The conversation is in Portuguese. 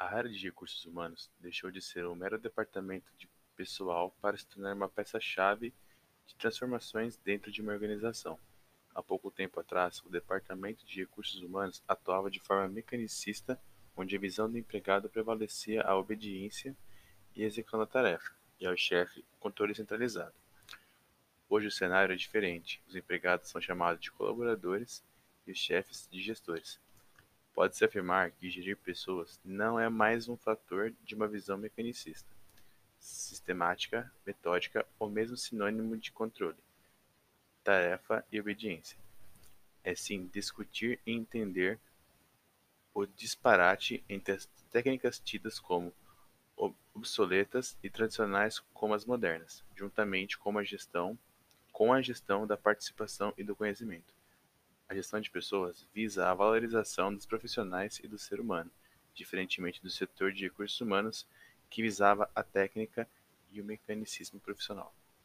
A área de recursos humanos deixou de ser um mero departamento de pessoal para se tornar uma peça-chave de transformações dentro de uma organização. Há pouco tempo atrás, o departamento de recursos humanos atuava de forma mecanicista, onde a visão do empregado prevalecia a obediência e execução da tarefa, e ao chefe o controle centralizado. Hoje o cenário é diferente. Os empregados são chamados de colaboradores e os chefes de gestores. Pode-se afirmar que gerir pessoas não é mais um fator de uma visão mecanicista, sistemática, metódica ou mesmo sinônimo de controle, tarefa e obediência. É sim discutir e entender o disparate entre as técnicas tidas como obsoletas e tradicionais como as modernas, juntamente com a gestão, com a gestão da participação e do conhecimento. A gestão de pessoas visa a valorização dos profissionais e do ser humano, diferentemente do setor de recursos humanos, que visava a técnica e o mecanicismo profissional.